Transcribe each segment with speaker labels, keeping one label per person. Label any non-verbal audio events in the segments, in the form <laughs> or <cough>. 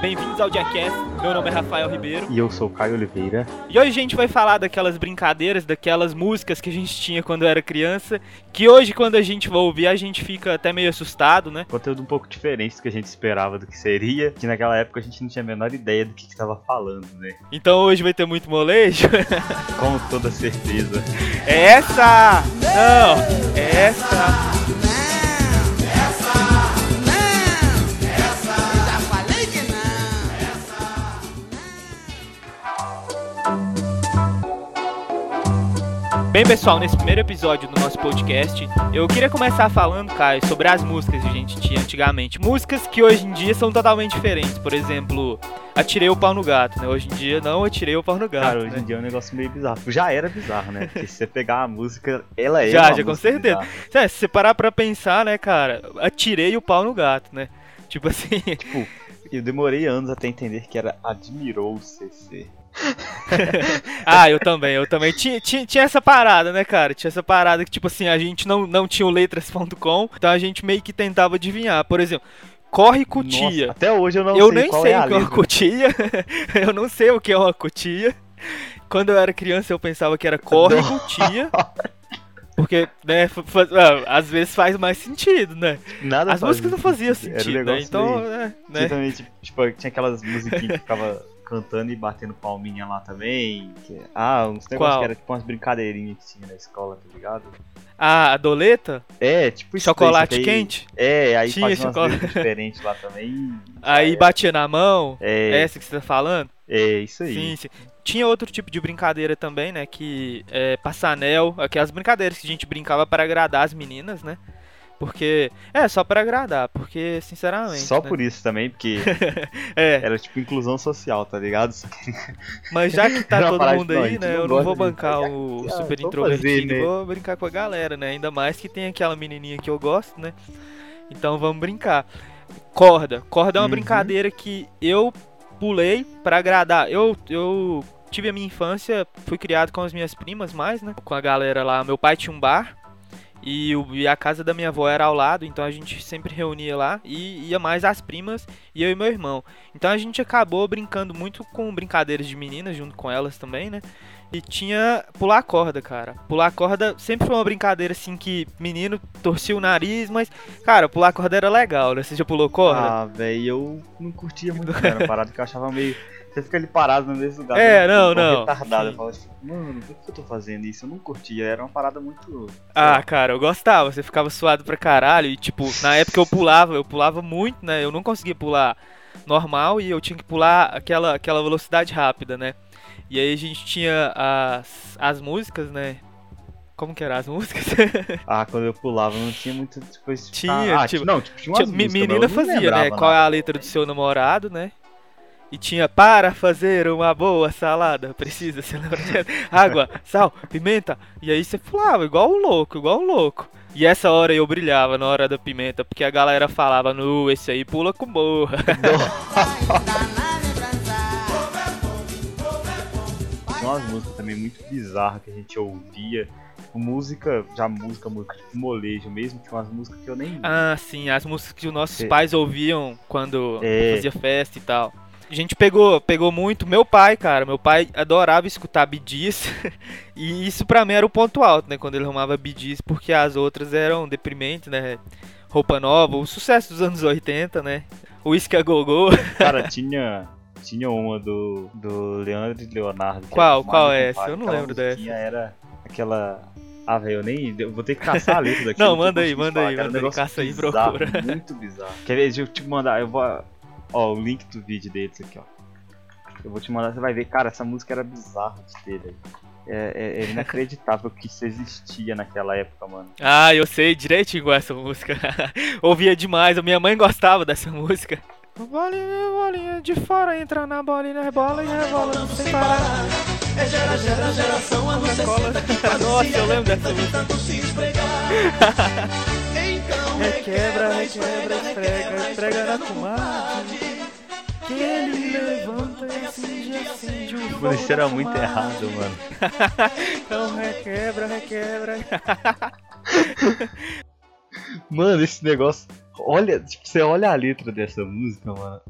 Speaker 1: bem-vindos ao Jackass. Meu nome é Rafael Ribeiro.
Speaker 2: E eu sou o Caio Oliveira.
Speaker 1: E hoje a gente vai falar daquelas brincadeiras, daquelas músicas que a gente tinha quando era criança, que hoje quando a gente vai ouvir a gente fica até meio assustado, né?
Speaker 2: Conteúdo um pouco diferente do que a gente esperava do que seria, que naquela época a gente não tinha a menor ideia do que estava falando, né?
Speaker 1: Então hoje vai ter muito molejo. <laughs>
Speaker 2: Com toda certeza.
Speaker 1: É essa! Não! É essa! Bem, pessoal, nesse primeiro episódio do nosso podcast, eu queria começar falando, Caio, sobre as músicas que a gente tinha antigamente. Músicas que hoje em dia são totalmente diferentes. Por exemplo, Atirei o pau no gato, né? Hoje em dia não atirei o pau no gato.
Speaker 2: Cara, hoje
Speaker 1: né?
Speaker 2: em dia é um negócio meio bizarro. Já era bizarro, né? Porque se você pegar a música, ela é.
Speaker 1: Já, já, com certeza. É, se você parar pra pensar, né, cara, atirei o pau no gato, né? Tipo assim.
Speaker 2: Tipo, eu demorei anos até entender que era admirou o CC. <laughs>
Speaker 1: ah, eu também, eu também. Tinha, tinha, tinha, essa parada, né, cara? Tinha essa parada que, tipo assim, a gente não, não tinha o letras.com, então a gente meio que tentava adivinhar. Por exemplo, corre cutia.
Speaker 2: Nossa, até hoje eu não
Speaker 1: eu
Speaker 2: sei
Speaker 1: nem
Speaker 2: qual
Speaker 1: sei
Speaker 2: é
Speaker 1: o que é uma cutia. <laughs> eu não sei o que é uma cutia. Quando eu era criança eu pensava que era corre cutia. Porque, né, ah, às vezes faz mais sentido, né?
Speaker 2: Nada
Speaker 1: As músicas não faziam sentido,
Speaker 2: um
Speaker 1: né? Então,
Speaker 2: meio...
Speaker 1: né? né?
Speaker 2: Tipo, tinha aquelas musiquinhas que ficava cantando e batendo palminha lá também. Que... Ah, uns negócios que era tipo umas brincadeirinhas que tinha na escola, tá ligado?
Speaker 1: Ah, a doleta?
Speaker 2: É, tipo
Speaker 1: isso. Chocolate aí, quente?
Speaker 2: É, aí
Speaker 1: tinha
Speaker 2: fazia
Speaker 1: chocolate
Speaker 2: diferentes lá também.
Speaker 1: Aí
Speaker 2: é.
Speaker 1: batia na mão.
Speaker 2: É.
Speaker 1: Essa que você tá falando?
Speaker 2: É, isso aí.
Speaker 1: Sim, sim. Tinha outro tipo de brincadeira também, né? Que é passanel, aquelas brincadeiras que a gente brincava para agradar as meninas, né? Porque. É, só para agradar, porque, sinceramente.
Speaker 2: Só
Speaker 1: né?
Speaker 2: por isso também, porque. <laughs>
Speaker 1: é.
Speaker 2: Era tipo inclusão social, tá ligado? <laughs>
Speaker 1: Mas já que tá
Speaker 2: Era
Speaker 1: todo mundo aí, né? Eu não vou bancar o
Speaker 2: Ah,
Speaker 1: super introvertido,
Speaker 2: fazer, né?
Speaker 1: vou brincar com a galera, né? Ainda mais que tem aquela menininha que eu gosto, né? Então vamos brincar. Corda. Corda é uma
Speaker 2: Uhum.
Speaker 1: brincadeira que eu pulei pra agradar. Eu. eu Tive a minha infância, fui criado com as minhas primas mais, né? Com a galera lá. Meu pai tinha um bar, e, o- e a casa da minha avó era ao lado, então a gente sempre reunia lá e ia mais as primas e eu e meu irmão. Então a gente acabou brincando muito com brincadeiras de meninas junto com elas também, né? E tinha pular corda, cara. Pular corda sempre foi uma brincadeira assim que menino torcia o nariz, mas, cara, pular corda era legal, né? Você já pulou corda?
Speaker 2: Ah, velho, eu não curtia muito. Era uma parada que eu achava meio. Você fica ali parado no mesmo lugar.
Speaker 1: É, não, não.
Speaker 2: Retardado.
Speaker 1: Sim.
Speaker 2: Eu falava assim, mano, por que eu tô fazendo isso? Eu não curtia. Era uma parada muito.
Speaker 1: Ah, cara, eu gostava, você ficava suado pra caralho e tipo, na época eu pulava, eu pulava muito, né? Eu não conseguia pular normal e eu tinha que pular aquela, aquela velocidade rápida, né? E aí a gente tinha as, as músicas, né? Como que eram as <laughs> músicas?
Speaker 2: Ah, quando eu pulava não tinha muito. Tipo,
Speaker 1: Tinha,
Speaker 2: ah,
Speaker 1: tipo-
Speaker 2: Não, tipo, tinha
Speaker 1: Tinha-
Speaker 2: umas
Speaker 1: me-
Speaker 2: músicas,
Speaker 1: menina fazia, né? Qual é a letra do seu namorado, né? E tinha para fazer uma boa salada, precisa, você lembra? Água, sal, pimenta. E aí você pulava, igual um louco, igual um louco. E essa hora eu brilhava na hora da pimenta, porque a galera falava, nu, esse aí pula com borra.
Speaker 2: Tinha umas músicas também muito bizarras que a gente ouvia. Música, já música, música, tipo molejo mesmo. Tinha umas músicas que eu nem.
Speaker 1: Ah, sim, as músicas que os nossos
Speaker 2: É.
Speaker 1: pais ouviam quando
Speaker 2: É.
Speaker 1: fazia festa e tal. A gente pegou, pegou muito. Meu pai, cara, meu pai adorava escutar bidis. <laughs> e isso pra mim era o ponto alto, né? Quando ele arrumava bidis, porque as outras eram deprimentes, né? Roupa nova, o sucesso dos anos 80, né? Whisky a Gogô. <laughs>
Speaker 2: Cara, tinha. Tinha uma do, do Leandro e Leonardo.
Speaker 1: Qual? Qual é essa? Eu não lembro dessa.
Speaker 2: Era aquela. Ah, velho, eu nem. Eu vou ter que caçar a letra <laughs> daqui.
Speaker 1: Não,
Speaker 2: tô
Speaker 1: manda aí, manda
Speaker 2: falar,
Speaker 1: aí,
Speaker 2: cara, um
Speaker 1: manda aí,
Speaker 2: negócio
Speaker 1: caça aí, procura.
Speaker 2: Muito bizarro. Quer ver? Deixa eu te mandar. Eu vou. Ó, o link do vídeo deles aqui, ó. Eu vou te mandar, você vai ver. Cara, essa música era bizarra de ter, velho. É, é- é inacreditável <laughs> que isso existia naquela época, mano.
Speaker 1: Ah, eu sei direitinho igual essa música. <laughs> Ouvia demais, a minha mãe gostava dessa música. Bolinha, bolinha de fora, entra na bolinha, rebola e rebola, não sem parar.
Speaker 3: É gera, gera, geração, anos 60 que parecia
Speaker 1: Nossa, eu lembro dessa
Speaker 3: de
Speaker 1: música. <laughs>
Speaker 3: Então
Speaker 1: Requebra, requebra, esfrega, esfrega na comadre. Que ele levanta e acende, acende o fogo.
Speaker 2: Isso era muito errado, mano.
Speaker 1: Então requebra, requebra. <laughs>
Speaker 2: Mano, esse negócio. Olha, tipo, você olha a letra dessa música, mano.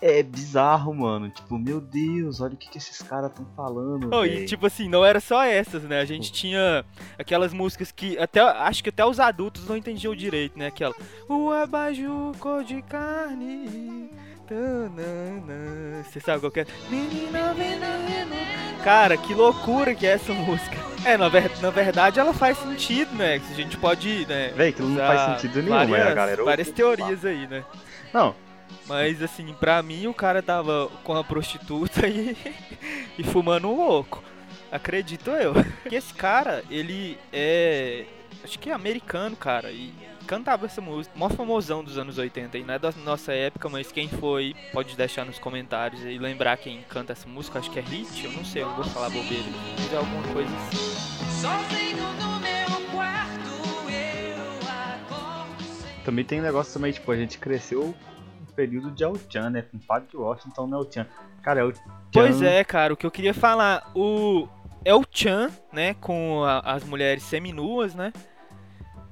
Speaker 2: É bizarro, mano. Tipo, meu Deus, olha o que, que esses caras estão falando.
Speaker 1: Oh, e tipo assim, não era só essas, né? A gente tinha aquelas músicas que até acho que até os adultos não entendiam direito, né? Aquela O abajur cor de carne. Você sabe qual que é? Menina veneno. Cara, que loucura que é essa música. É, na, ver- na verdade ela faz sentido, né? A gente pode, né?
Speaker 2: Véi, aquilo não faz sentido nenhum,
Speaker 1: várias,
Speaker 2: mas a galera.
Speaker 1: várias teorias aí, né?
Speaker 2: Não,
Speaker 1: Mas assim, pra mim o cara tava com a prostituta e, <laughs> e fumando um louco. Acredito eu. Que esse cara, ele é. Acho que é americano, cara. E cantava essa música. Mó famosão dos anos 80 e não é da nossa época, mas quem foi pode deixar nos comentários e lembrar quem canta essa música. Acho que é hit, eu não sei, eu não vou falar bobeira. Mas é alguma coisa assim.
Speaker 3: Sozinho no meu quarto, eu acordo sem.
Speaker 2: também tem um negócio também, tipo, a gente cresceu no período de El-Chan, né? Com Padre Washington no El-Chan. Cara, El-Chan.
Speaker 1: Pois é, cara, o que eu queria falar, o é o Chan, né, com a- as mulheres seminuas, né?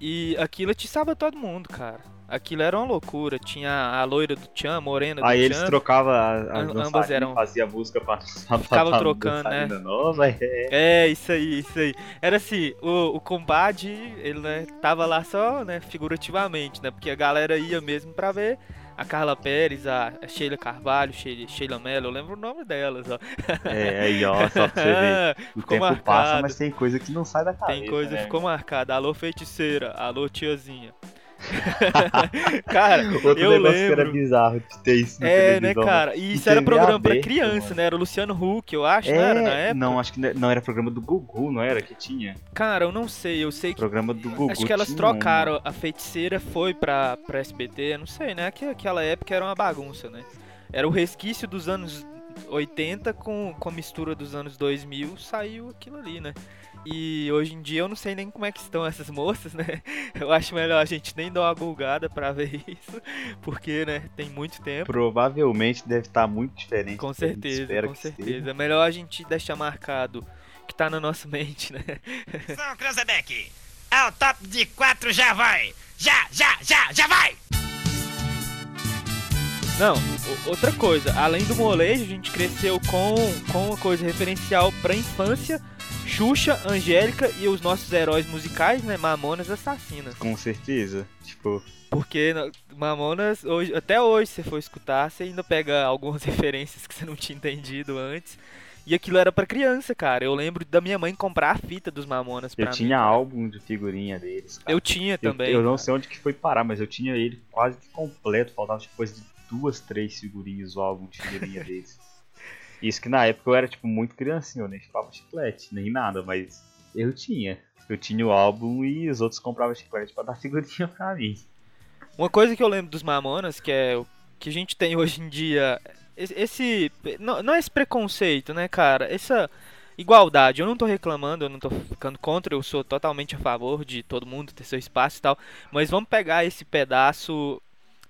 Speaker 1: E aquilo atiçava todo mundo, cara. Aquilo era uma loucura. Tinha a loira do Chan, a morena do
Speaker 2: Aí eles
Speaker 1: Chan.
Speaker 2: trocavam as, as
Speaker 1: Am- ambas eram-
Speaker 2: fazia música pra, pra,
Speaker 1: Ficava
Speaker 2: pra
Speaker 1: trocando, né?
Speaker 2: nova, é.
Speaker 1: É, isso aí, isso aí. Era assim, o, o combate, ele, né, tava lá só, né, figurativamente, né? Porque a galera ia mesmo pra ver a Carla Pérez, a Sheila Carvalho, Sheila, Sheila Mello, eu lembro o nome delas, ó.
Speaker 2: É, aí ó, só pra você ver. <laughs> O
Speaker 1: Ficou
Speaker 2: tempo
Speaker 1: marcado.
Speaker 2: passa, mas tem coisa que não sai da cabeça.
Speaker 1: Tem coisa
Speaker 2: né?
Speaker 1: que ficou marcada. Alô, feiticeira. Alô, tiazinha. <laughs> cara, <laughs>
Speaker 2: Outro
Speaker 1: eu
Speaker 2: negócio que era
Speaker 1: lembro.
Speaker 2: bizarro de ter isso
Speaker 1: É, né,
Speaker 2: televisão,
Speaker 1: cara? E isso
Speaker 2: E
Speaker 1: era programa pra
Speaker 2: aberto,
Speaker 1: criança,
Speaker 2: mano.
Speaker 1: né? Era o Luciano Huck, eu acho,
Speaker 2: É,
Speaker 1: não era na época?
Speaker 2: não, acho que não- era programa do Gugu, não era que tinha?
Speaker 1: Cara, eu não sei. Eu sei que.
Speaker 2: Programa do Gugu.
Speaker 1: Acho que elas trocaram. A feiticeira foi pra, pra SBT, não sei, né? Que aquela época era uma bagunça, né? Era o resquício dos anos 80 com, com a mistura dos anos 2000, saiu aquilo ali, né? E hoje em dia eu não sei nem como é que estão essas moças, <laughs> né? Eu acho melhor a gente nem dar uma gulgada pra ver <laughs> isso, porque, né, tem muito tempo.
Speaker 2: Provavelmente deve estar muito diferente.
Speaker 1: Com certeza, com certeza. É melhor a gente deixar marcado que tá na nossa <laughs> mente, né?
Speaker 4: Atenção, Cranzebeck! É o top de quatro, já vai! Já, já
Speaker 1: Não, outra coisa, além do molejo, a gente cresceu com, com uma coisa referencial pra infância, Xuxa, Angélica e os nossos heróis musicais, né, Mamonas Assassinas.
Speaker 2: Com certeza. Tipo,
Speaker 1: Porque na- Mamonas, hoje, até hoje, se você for escutar, você ainda pega algumas <laughs> referências que você não tinha entendido antes. E aquilo era pra criança, cara. Eu lembro da minha mãe comprar a fita dos Mamonas pra
Speaker 2: eu
Speaker 1: mim,
Speaker 2: tinha
Speaker 1: cara.
Speaker 2: álbum de figurinha deles. cara.
Speaker 1: Eu tinha
Speaker 2: Eu-
Speaker 1: também.
Speaker 2: Eu, não sei onde que foi parar, mas eu tinha ele quase que completo. Faltava tipo, coisa de duas, três figurinhas o álbum de figurinha <laughs> deles. Isso que na época eu era tipo muito criancinho, eu nem chupava chiclete, nem nada, mas eu tinha. Eu tinha o álbum e os outros compravam chiclete pra dar <laughs> figurinha pra mim.
Speaker 1: Uma coisa que eu lembro dos Mamonas, que é o que a gente tem hoje em dia, esse- não, não é esse preconceito, né, cara? Essa igualdade, eu não tô reclamando, eu não tô ficando contra, eu sou totalmente a favor de todo mundo ter seu espaço e tal, mas vamos pegar esse pedaço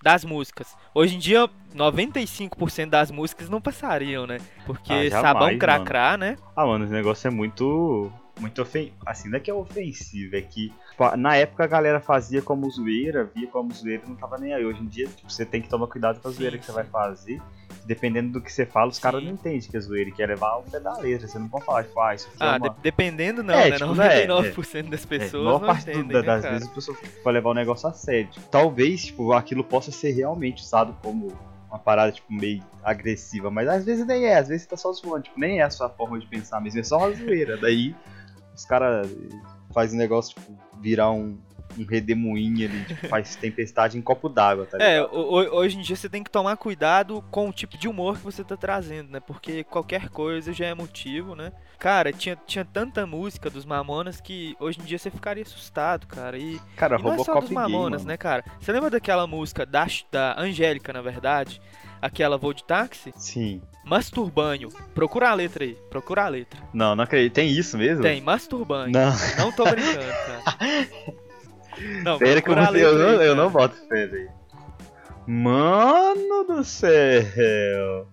Speaker 1: das músicas. Hoje em dia, 95% das músicas não passariam, né? Porque
Speaker 2: Ah, jamais,
Speaker 1: Sabão
Speaker 2: mano.
Speaker 1: Cracrá, né?
Speaker 2: Ah, mano, esse negócio é muito. Muito ofensivo. Assim, não é que é ofensivo, é que na época a galera fazia como zoeira, via como zoeira e não tava nem aí. Hoje em dia, tipo, você tem que tomar cuidado com a
Speaker 1: Sim,
Speaker 2: zoeira que
Speaker 1: sim.
Speaker 2: você vai fazer. Dependendo do que você fala, os caras não entendem que é zoeira e quer levar ao pé da letra. Você não pode falar, tipo, ah, isso aqui
Speaker 1: Ah,
Speaker 2: é uma...
Speaker 1: de- dependendo não,
Speaker 2: É,
Speaker 1: né?
Speaker 2: tipo, é,
Speaker 1: 99% das
Speaker 2: É,
Speaker 1: pessoas
Speaker 2: a maior
Speaker 1: não
Speaker 2: parte
Speaker 1: entendem,
Speaker 2: da-
Speaker 1: né,
Speaker 2: das
Speaker 1: cara?
Speaker 2: vezes a pessoa vai levar o negócio a sério. Tipo, talvez, tipo, aquilo possa ser realmente usado como uma parada, tipo, meio agressiva, mas às vezes nem é, às vezes tá só zoando, tipo, nem é a sua forma de pensar mesmo, é só uma zoeira. Daí os caras fazem o negócio, tipo, virar um, um redemoinho ali, tipo, faz tempestade em copo d'água, tá
Speaker 1: É,
Speaker 2: ligado?
Speaker 1: ho- hoje em dia você tem que tomar cuidado com o tipo de humor que você tá trazendo, né? Porque qualquer coisa já é motivo, né? Cara, tinha, tinha tanta música dos Mamonas que hoje em dia você ficaria assustado, cara. E,
Speaker 2: Cara,
Speaker 1: e não é só
Speaker 2: Robocop
Speaker 1: dos Mamonas,
Speaker 2: mano.
Speaker 1: né, cara? Você lembra daquela música da, da Angélica, na verdade? Aquela Voo de Táxi?
Speaker 2: Sim.
Speaker 1: Masturbanho. Procura a letra aí, procura a letra.
Speaker 2: Não, não acredito. Tem isso mesmo?
Speaker 1: Tem, Masturbanho.
Speaker 2: Não,
Speaker 1: Não tô brincando, cara. <laughs> Não,
Speaker 2: sério que eu, eu, não, eu não boto fé, velho. Mano do céu.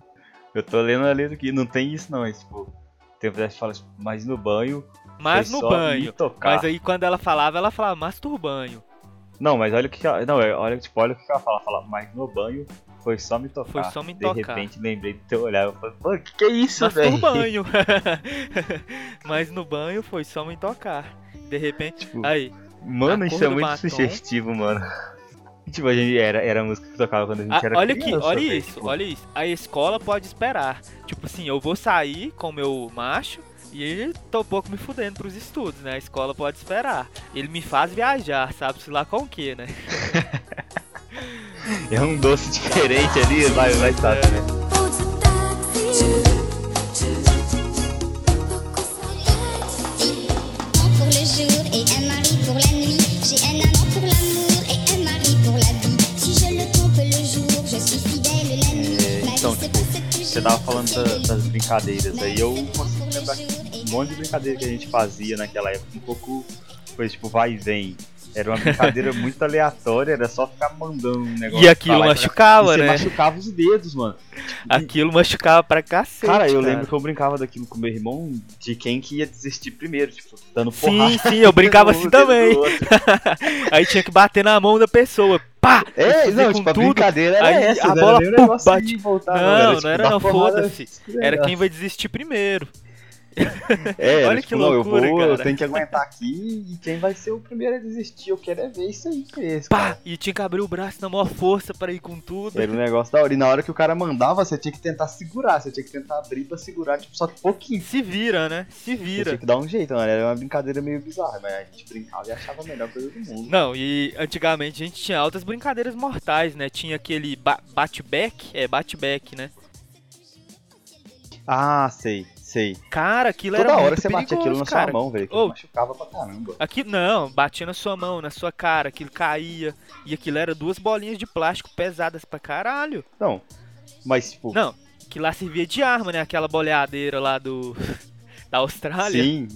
Speaker 2: Eu tô lendo a letra aqui, não tem isso não, é tipo... Tem que fala, mas no banho...
Speaker 1: Mas no banho. Mas aí quando ela falava, ela falava masturbanho.
Speaker 2: Não, mas olha o que ela... Não, é- olha, tipo, olha o que ela fala. Fala, mas no banho Foi só me tocar.
Speaker 1: Foi só me
Speaker 2: de
Speaker 1: tocar.
Speaker 2: repente lembrei do teu olhar. Eu falei, pô, que que é isso,
Speaker 1: Mas
Speaker 2: velho?
Speaker 1: no banho. <laughs> Mas no banho foi só me tocar. De repente.
Speaker 2: Tipo,
Speaker 1: Aí,
Speaker 2: Mano,
Speaker 1: a
Speaker 2: isso é muito
Speaker 1: batom.
Speaker 2: sugestivo, mano. <laughs> Tipo, a gente era, era a música que tocava quando a gente
Speaker 1: Ah,
Speaker 2: era
Speaker 1: olha
Speaker 2: criança.
Speaker 1: aqui, olha
Speaker 2: velho.
Speaker 1: isso,
Speaker 2: Tipo,
Speaker 1: olha isso. A escola pode esperar. Tipo assim, eu vou sair com meu macho e ele tô um pouco me fudendo pros estudos, né? A escola pode esperar. Ele me faz viajar, sabe-se lá com o que, né? <laughs>
Speaker 2: É um doce diferente ali, vai, vai estar.
Speaker 1: É.
Speaker 5: le jour et un mari pour la nuit. J'ai un amant pour l'amour et un mari pour la vie. Si je le trompe le jour, je suis fidèle la nuit.
Speaker 2: É,
Speaker 5: Ma
Speaker 2: então, tipo, Você tava falando da- das brincadeiras aí, eu consigo
Speaker 5: le
Speaker 2: lembrar um monte de brincadeira que a gente fazia naquela época, um pouco foi tipo vai e vem. Era uma brincadeira muito aleatória, era só ficar mandando um negócio.
Speaker 1: E aquilo
Speaker 2: pra lá e
Speaker 1: machucava,
Speaker 2: E você
Speaker 1: né?
Speaker 2: machucava os dedos, mano.
Speaker 1: Aquilo machucava pra cacete.
Speaker 2: Cara, eu lembro que eu brincava daquilo com meu irmão de quem que ia desistir primeiro, tipo, dando porrada.
Speaker 1: Sim, sim, eu <laughs> brincava assim também. <laughs> Aí tinha que bater na mão da pessoa. Pá!
Speaker 2: É, não, tipo, a
Speaker 1: tudo.
Speaker 2: brincadeira era
Speaker 1: Aí
Speaker 2: essa,
Speaker 1: a
Speaker 2: não
Speaker 1: bola,
Speaker 2: era um
Speaker 1: pum, bate.
Speaker 2: voltar,
Speaker 1: Não,
Speaker 2: tipo,
Speaker 1: não era
Speaker 2: dar
Speaker 1: não,
Speaker 2: porrada,
Speaker 1: foda-se.
Speaker 2: escorregar.
Speaker 1: Era quem vai desistir primeiro.
Speaker 2: É,
Speaker 1: Olha
Speaker 2: era,
Speaker 1: que
Speaker 2: tipo, não,
Speaker 1: loucura,
Speaker 2: eu vou, eu
Speaker 1: cara.
Speaker 2: tenho que aguentar aqui e quem vai ser o primeiro a desistir, eu quero é ver isso aí mesmo,
Speaker 1: Pá! E tinha que abrir o braço na maior força pra ir com tudo.
Speaker 2: Era um negócio da hora. E na hora que o cara mandava, você tinha que tentar segurar, você tinha que tentar abrir pra segurar, tipo, só que pouquinho.
Speaker 1: Se vira, né? Se
Speaker 2: Você
Speaker 1: vira.
Speaker 2: tinha que dar um jeito, mano. Era uma brincadeira meio bizarra, mas a gente brincava e achava a melhor coisa do mundo.
Speaker 1: Não, e antigamente a gente tinha altas brincadeiras mortais, né? Tinha aquele ba- bate-back, é bate-back, né?
Speaker 2: Ah, sei, sei.
Speaker 1: Cara, aquilo
Speaker 2: Toda
Speaker 1: era
Speaker 2: hora
Speaker 1: muito
Speaker 2: você batia
Speaker 1: perigoso,
Speaker 2: aquilo na
Speaker 1: cara.
Speaker 2: sua mão, velho, que
Speaker 1: Ô.
Speaker 2: machucava pra caramba.
Speaker 1: Aqui não, batia na sua mão, na sua cara, aquilo caía. E aquilo era duas bolinhas de plástico pesadas pra caralho.
Speaker 2: Não, mas tipo,
Speaker 1: Não, que lá servia de arma, né? Aquela boleadeira lá do. <laughs> da Austrália.
Speaker 2: sim,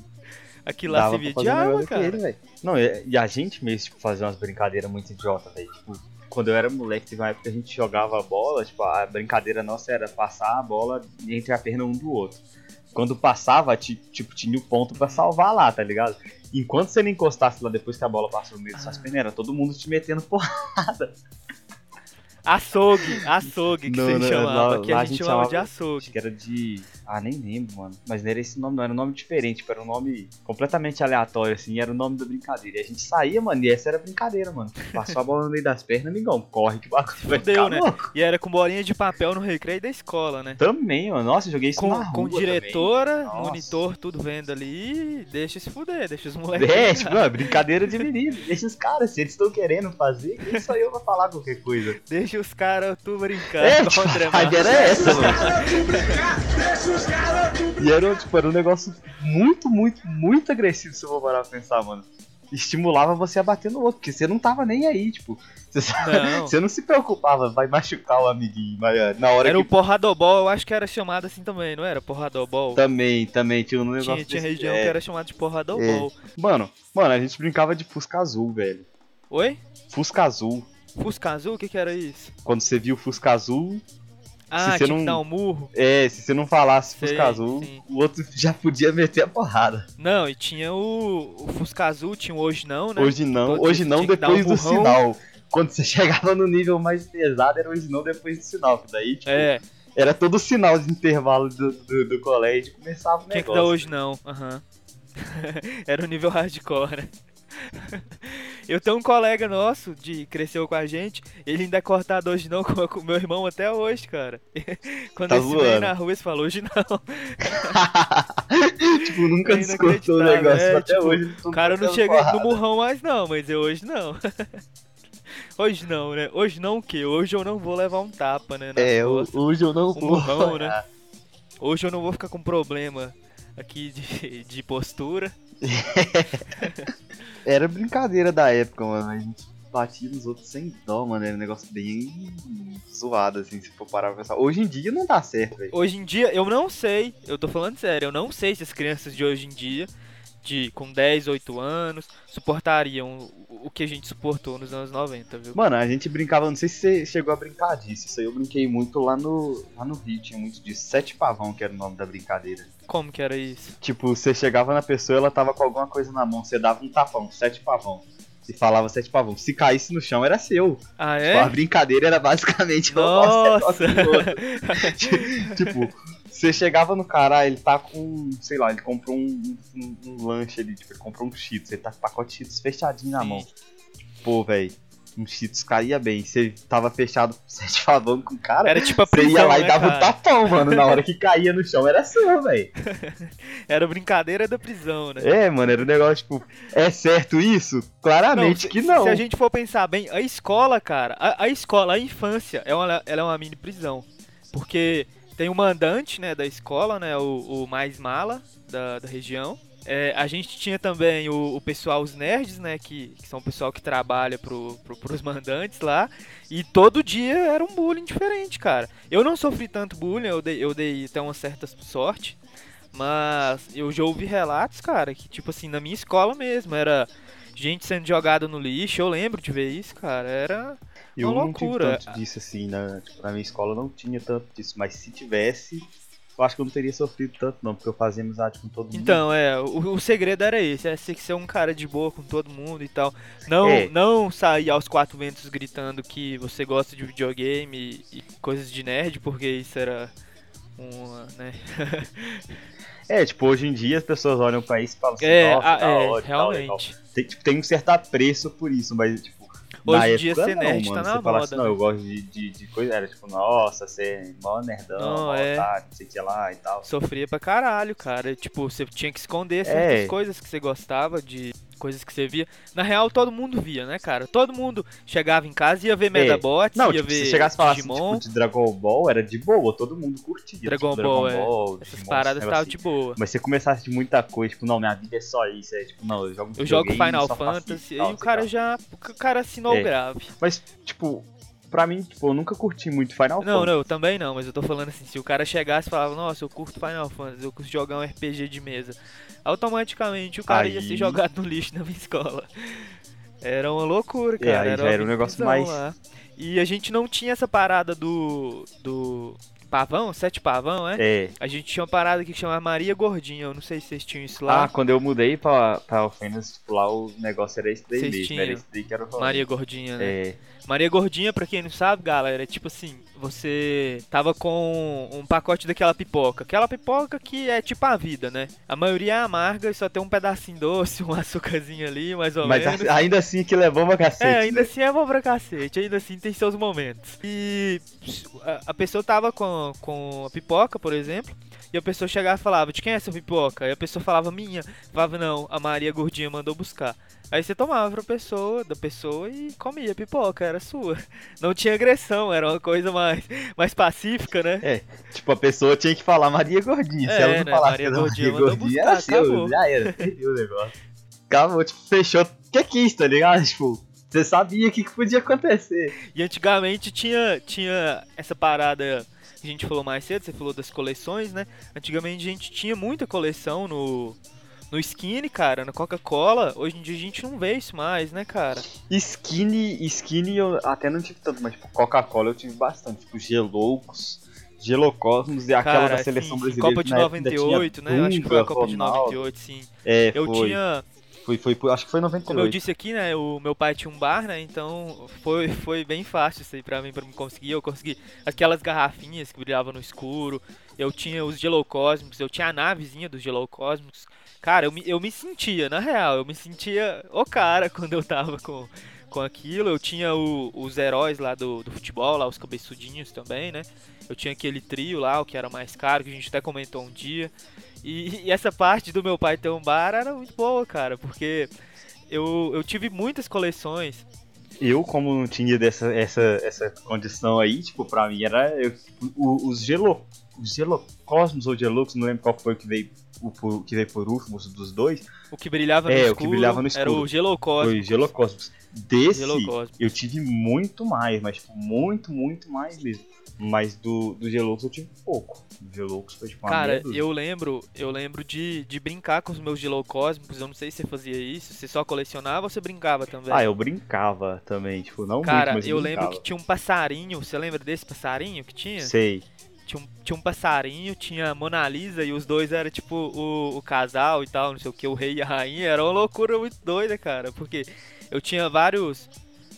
Speaker 1: Aquilo lá servia de arma, cara.
Speaker 2: velho. Não, e, e a gente mesmo, tipo, fazia umas brincadeiras muito idiota, velho. Tipo, quando eu era moleque, teve uma época que a gente jogava bola, tipo, a brincadeira nossa era passar a bola entre a perna um do outro. Quando passava, ti- tipo, tinha o ponto pra salvar lá, tá ligado? Enquanto você não encostasse lá depois que a bola passou no meio das suas pernas, era todo mundo te metendo porrada.
Speaker 1: Açougue, açougue que
Speaker 2: Não,
Speaker 1: você
Speaker 2: não,
Speaker 1: chamava.
Speaker 2: lá-
Speaker 1: que a
Speaker 2: a
Speaker 1: gente
Speaker 2: gente
Speaker 1: chamava de açougue.
Speaker 2: Acho que era de. Ah, nem lembro, mano. Mas não era esse nome, não. Era um nome diferente. Tipo, era um nome completamente aleatório, assim. Era o nome da brincadeira. E a gente saía, mano. E essa era a brincadeira, mano. Passou a bola no meio das pernas, amigão. Corre que bagulho vai
Speaker 1: Fudeu,
Speaker 2: ficar
Speaker 1: né?
Speaker 2: louco.
Speaker 1: E era com bolinha de papel no recreio da escola, né?
Speaker 2: Também, mano. Nossa, joguei isso
Speaker 1: Com,
Speaker 2: na
Speaker 1: com
Speaker 2: rua
Speaker 1: diretora,
Speaker 2: Nossa.
Speaker 1: monitor, tudo vendo ali. Deixa se fuder, deixa os moleques.
Speaker 2: também. É,
Speaker 1: brincar.
Speaker 2: tipo, é brincadeira de menino. Deixa os caras, se eles estão querendo fazer, quem sou eu pra falar qualquer coisa?
Speaker 1: Deixa os caras tu brincar.
Speaker 2: É, tipo, a ideia era essa, mano. E era, tipo, era um negócio muito, muito, muito agressivo se eu for parar pra pensar, mano. Estimulava você a bater no outro, porque você não tava nem aí, tipo. Você, sabe-
Speaker 1: Não. <laughs>
Speaker 2: você não se preocupava, vai machucar o amiguinho, mas é, na hora
Speaker 1: Era o
Speaker 2: que.
Speaker 1: porradobol, eu acho que era chamado assim também, não era? Porradobol.
Speaker 2: Também, também, tinha um negócio.
Speaker 1: Tinha, tinha
Speaker 2: desse-
Speaker 1: região
Speaker 2: é.
Speaker 1: que era chamada de porradobol.
Speaker 2: Mano, mano, a gente brincava de Fusca Azul, velho.
Speaker 1: Oi?
Speaker 2: Fusca Azul.
Speaker 1: Fusca Azul? O que que era isso?
Speaker 2: Quando você viu o Fusca Azul,
Speaker 1: Ah,
Speaker 2: você
Speaker 1: tinha
Speaker 2: não-
Speaker 1: dar um murro.
Speaker 2: é, se você não falasse
Speaker 1: Sei,
Speaker 2: Fusca Azul,
Speaker 1: sim.
Speaker 2: o outro <laughs> já podia meter a porrada.
Speaker 1: Não, e tinha o, o Fusca Azul, tinha o Hoje Não, né?
Speaker 2: Hoje não,
Speaker 1: Todos
Speaker 2: hoje não depois
Speaker 1: um
Speaker 2: do sinal. Quando você <laughs> chegava no nível mais pesado, era hoje não depois do sinal. Que daí, tipo,
Speaker 1: É,
Speaker 2: era todo o sinal de intervalo do, do, do colégio começava o
Speaker 1: tinha que
Speaker 2: negócio.
Speaker 1: dar Hoje Não, aham. <laughs> era o nível hardcore, né? Eu tenho um colega nosso, de cresceu com a gente, ele ainda é cortado hoje não com <laughs> com o meu irmão até hoje, cara. <laughs> Quando
Speaker 2: Tá
Speaker 1: ele
Speaker 2: zoando.
Speaker 1: na rua, ele falou, hoje não. <laughs>
Speaker 2: tipo, nunca
Speaker 1: É
Speaker 2: descortou o negócio.
Speaker 1: é,
Speaker 2: até
Speaker 1: tipo,
Speaker 2: hoje.
Speaker 1: O cara não chega no murrão mais não, mas eu hoje não. hoje não, né? Hoje não o quê? Hoje eu não vou levar um tapa, né?
Speaker 2: É,
Speaker 1: costas.
Speaker 2: hoje eu não
Speaker 1: Um
Speaker 2: vou.
Speaker 1: murrão, né? Hoje eu não vou ficar com problema aqui de, de postura. <laughs>
Speaker 2: Era brincadeira da época, mano. A gente batia nos outros sem dó, mano. Era um negócio bem zoado, assim, se for parar pra pensar. Hoje em dia não dá certo, velho.
Speaker 1: Hoje em dia, eu não sei, eu tô falando sério, eu não sei se as crianças de hoje em dia, de com 10, 8 anos, suportariam o, que a gente suportou nos anos 90, viu?
Speaker 2: Mano, a gente brincava, não sei se você chegou a brincar disso. Isso aí eu brinquei muito lá no, lá no Rio, tinha muito disso. Sete pavão, que era o nome da brincadeira.
Speaker 1: Como que era isso?
Speaker 2: Tipo, você chegava na pessoa, ela tava com alguma coisa na mão, você dava um tapão, sete pavão. E falava sete pavão. Se caísse no chão, era seu.
Speaker 1: Ah,
Speaker 2: Tipo, a
Speaker 1: é?
Speaker 2: brincadeira era basicamente
Speaker 1: Nossa! <laughs>
Speaker 2: tipo, você chegava no cara, ele tá com, sei lá, ele comprou um, um- um lanche ali, tipo, ele comprou um Cheetos, ele tá com o pacote de Cheetos fechadinho na mão. Pô, velho, um Cheetos caía bem. Você tava fechado <laughs> sete favão com o cara,
Speaker 1: Era tipo a
Speaker 2: você ia
Speaker 1: prisão,
Speaker 2: lá e
Speaker 1: né,
Speaker 2: dava um
Speaker 1: cara?
Speaker 2: tapão, mano. Na hora <laughs> que caía no chão era seu, velho. <laughs>
Speaker 1: Era brincadeira da prisão, né?
Speaker 2: É, mano, era um negócio, tipo, é certo isso? Claramente
Speaker 1: se-
Speaker 2: que não.
Speaker 1: Se a gente for pensar bem, a escola, cara, a, a escola, a infância, é uma, ela é uma mini prisão. Porque tem o mandante, né, da escola, né, o, o mais mala da, da região. É, a gente tinha também o, o pessoal, os nerds, né, que, que são o pessoal que trabalha pro, pro, pros mandantes lá. E todo dia era um bullying diferente, cara. Eu não sofri tanto bullying, eu dei, eu dei até uma certa sorte. Mas eu já ouvi relatos, cara, que tipo assim, na minha escola mesmo, era gente sendo jogada no lixo. Eu lembro de ver isso, cara. Era.
Speaker 2: Eu
Speaker 1: Uma
Speaker 2: não tive
Speaker 1: loucura.
Speaker 2: tanto disso assim, na, tipo, na minha escola não tinha tanto disso, mas se tivesse, eu acho que eu não teria sofrido tanto não, porque eu fazia amizade com todo mundo.
Speaker 1: Então, é, o, o segredo era esse, é ser, ser um cara de boa com todo mundo e tal. Não,
Speaker 2: É.
Speaker 1: não sair aos quatro ventos gritando que você gosta de videogame e, e coisas de nerd, porque isso era uma, né? <laughs>
Speaker 2: É, tipo, hoje em dia as pessoas olham pra isso e falam assim,
Speaker 1: É,
Speaker 2: nossa,
Speaker 1: a- é,
Speaker 2: e tal, e tal.
Speaker 1: realmente.
Speaker 2: Tem, tipo, tem um certo apreço por isso, mas tipo.
Speaker 1: Hoje em dia ser
Speaker 2: não,
Speaker 1: nerd
Speaker 2: mano.
Speaker 1: tá na
Speaker 2: Você
Speaker 1: moda,
Speaker 2: assim, não,
Speaker 1: né?
Speaker 2: eu gosto de, de, de coisa. Era tipo, nossa, você é mó nerdão,
Speaker 1: Não,
Speaker 2: mó
Speaker 1: é.
Speaker 2: otário, não sei o que lá e tal.
Speaker 1: Sofria pra caralho, cara. Tipo, você tinha que esconder certas
Speaker 2: É.
Speaker 1: coisas que você gostava, de coisas que você via. Na real, todo mundo via, né, cara? Todo mundo chegava em casa e ia ver Medabots,
Speaker 2: Não,
Speaker 1: ia
Speaker 2: tipo,
Speaker 1: ver
Speaker 2: se chegasse e falasse
Speaker 1: Digimon.
Speaker 2: tipo, de Dragon Ball, era de boa, todo mundo curtia.
Speaker 1: Dragon
Speaker 2: tipo,
Speaker 1: Ball, é.
Speaker 2: Ball,
Speaker 1: Essas
Speaker 2: Digimon,
Speaker 1: paradas estavam
Speaker 2: negócio
Speaker 1: de boa.
Speaker 2: assim. Mas se você começasse de muita coisa, tipo, não, minha vida é só isso, é tipo, não, eu jogo
Speaker 1: Eu jogo Final Fantasy e o cara já. O cara assinou
Speaker 2: É.
Speaker 1: o grave.
Speaker 2: Mas, tipo, pra mim, tipo, eu nunca curti muito Final
Speaker 1: Não,
Speaker 2: Fantasy.
Speaker 1: não, eu também não, mas eu tô falando assim, se o cara chegasse e falava, nossa, eu curto Final Fantasy, eu curto jogar um RPG de mesa, automaticamente o cara ia
Speaker 2: Aí-
Speaker 1: ser jogado no lixo na minha escola. Era uma loucura,
Speaker 2: É,
Speaker 1: cara.
Speaker 2: aí
Speaker 1: era,
Speaker 2: era um negócio mais-
Speaker 1: lá. E a gente não tinha essa parada do. do. Pavão, sete pavão, é?
Speaker 2: É.
Speaker 1: A gente tinha uma parada aqui que chama Maria Gordinha, eu não sei se vocês tinham isso lá.
Speaker 2: Ah, quando eu mudei pra, pra Alfenas, tipo, lá o negócio era esse daí
Speaker 1: Vocês
Speaker 2: mesmo.
Speaker 1: tinham.
Speaker 2: Era esse daí que era o.
Speaker 1: Maria Gordinha, né?
Speaker 2: É.
Speaker 1: Maria Gordinha, pra quem não sabe, galera, é tipo assim, você tava com um pacote daquela pipoca. Aquela pipoca que é tipo a vida, né? A maioria é amarga e só tem um pedacinho doce, <laughs> um açúcarzinho ali, mais ou
Speaker 2: Mas
Speaker 1: menos.
Speaker 2: a- ainda assim que levou uma cacete.
Speaker 1: É, ainda
Speaker 2: né?
Speaker 1: assim é bom pra cacete, ainda assim tem seus momentos. E a pessoa tava com, com a pipoca, por exemplo, e a pessoa chegava e falava, de quem é essa pipoca? E a pessoa falava, minha. Falava, não, a Maria Gordinha mandou buscar. Aí você tomava pra pessoa, da pessoa e comia pipoca, era sua. <laughs> Não tinha agressão, era uma coisa mais, mais pacífica, né?
Speaker 2: Tipo, a pessoa tinha que falar Maria Gordinha. Se
Speaker 1: É,
Speaker 2: ela não
Speaker 1: né,
Speaker 2: falasse
Speaker 1: Maria
Speaker 2: Maria
Speaker 1: Gordinha mandou
Speaker 2: Gordinha
Speaker 1: buscar,
Speaker 2: era seu, já era, <laughs> perdeu o negócio. Acabou, tipo, fechou o que quis, tá ligado? Tipo, você sabia o que, que podia acontecer.
Speaker 1: E antigamente tinha, tinha essa parada que a gente falou mais cedo, você falou das coleções, né? Antigamente a gente tinha muita coleção no, no Skinny, cara, na Coca-Cola. Hoje em dia a gente não vê isso mais, né, cara?
Speaker 2: Skinny, skinny eu até não tive tanto, mas tipo, Coca-Cola eu tive bastante. Tipo, Geloucos, Gelocosmos e aquela
Speaker 1: cara,
Speaker 2: da seleção
Speaker 1: assim,
Speaker 2: brasileira.
Speaker 1: Copa de
Speaker 2: na época ainda tinha
Speaker 1: 98, né? Eu acho que foi a
Speaker 2: Dunga,
Speaker 1: Copa de
Speaker 2: Ronaldo.
Speaker 1: 98, sim.
Speaker 2: É,
Speaker 1: Eu
Speaker 2: foi,
Speaker 1: tinha,
Speaker 2: foi, foi, acho que foi 98.
Speaker 1: como eu disse aqui, né, o meu pai tinha um bar, né? Então foi, foi bem fácil isso aí pra mim, pra me conseguir. Eu consegui aquelas garrafinhas que brilhavam no escuro. Eu tinha os Gelocosmos, eu tinha a navezinha dos Gelocosmos. Cara, eu me, eu me sentia, na real, eu me sentia o cara <laughs> quando eu tava com, com aquilo. Eu tinha o- os heróis lá do, do futebol, lá os cabeçudinhos também, né? Eu tinha aquele trio lá, o que era mais caro, que a gente até comentou um dia. E, e essa parte do meu pai ter um bar era muito boa, cara, porque eu, eu tive muitas coleções.
Speaker 2: Eu, como não tinha dessa, essa, essa condição aí, tipo, pra mim era. eu- o- os Gelo. Os Gelocosmos ou Gelux, não lembro qual foi que veio, o, que veio por último dos dois.
Speaker 1: O que brilhava no
Speaker 2: É, o que
Speaker 1: escuro,
Speaker 2: brilhava no
Speaker 1: era
Speaker 2: escuro.
Speaker 1: o Gelocosmos.
Speaker 2: Foi Gelocosmos. Desse,
Speaker 1: Gelocosmos.
Speaker 2: eu tive muito mais, mas tipo, muito, muito mais mesmo. Mas do, do Gelux eu tive pouco. Gelux foi tipo uma
Speaker 1: Cara, eu lembro, eu lembro de, de brincar com os meus Gelocósmicos. Eu não sei se você fazia isso, você só colecionava ou você brincava também?
Speaker 2: Ah, eu brincava também, tipo, não
Speaker 1: Cara,
Speaker 2: muito, mas
Speaker 1: eu
Speaker 2: brincava.
Speaker 1: lembro que tinha um passarinho, você lembra desse passarinho que tinha?
Speaker 2: Sei.
Speaker 1: Tinha um, tinha um passarinho, tinha a Mona Lisa e os dois eram tipo o, o casal e tal, não sei o que, o rei e a rainha. Era uma loucura muito doida, cara. Porque eu tinha vários.